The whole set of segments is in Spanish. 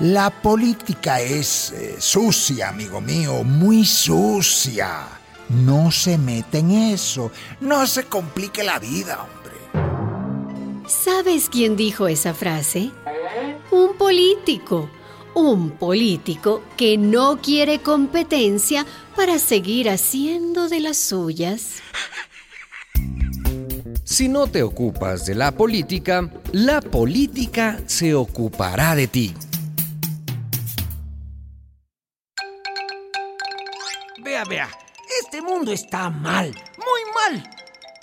La política es eh, sucia, amigo mío, muy sucia. No se mete en eso, no se complique la vida, hombre. ¿Sabes quién dijo esa frase? Un político. Un político que no quiere competencia para seguir haciendo de las suyas. Si no te ocupas de la política, la política se ocupará de ti. Vea, vea, este mundo está mal, muy mal.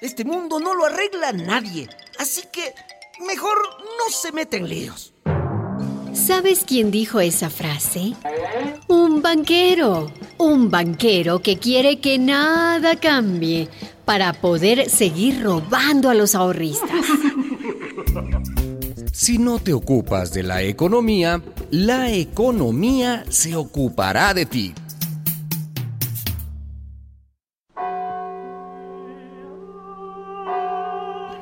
Este mundo no lo arregla nadie, así que mejor no se meten líos. ¿Sabes quién dijo esa frase? Un banquero. Un banquero que quiere que nada cambie para poder seguir robando a los ahorristas. Si no te ocupas de la economía, la economía se ocupará de ti.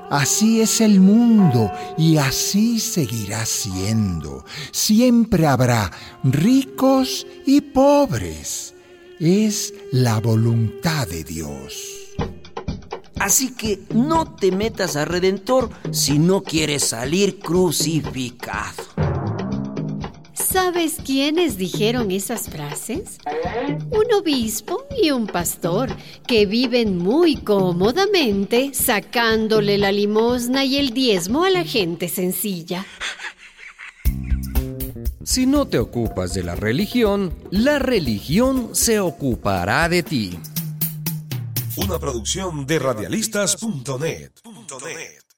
Así es el mundo y así seguirá siendo. Siempre habrá ricos y pobres. Es la voluntad de Dios. Así que no te metas a Redentor si no quieres salir crucificado. ¿Sabes quiénes dijeron esas frases? Un obispo y un pastor que viven muy cómodamente sacándole la limosna y el diezmo a la gente sencilla. Si no te ocupas de la religión, la religión se ocupará de ti. Una producción de radialistas.net.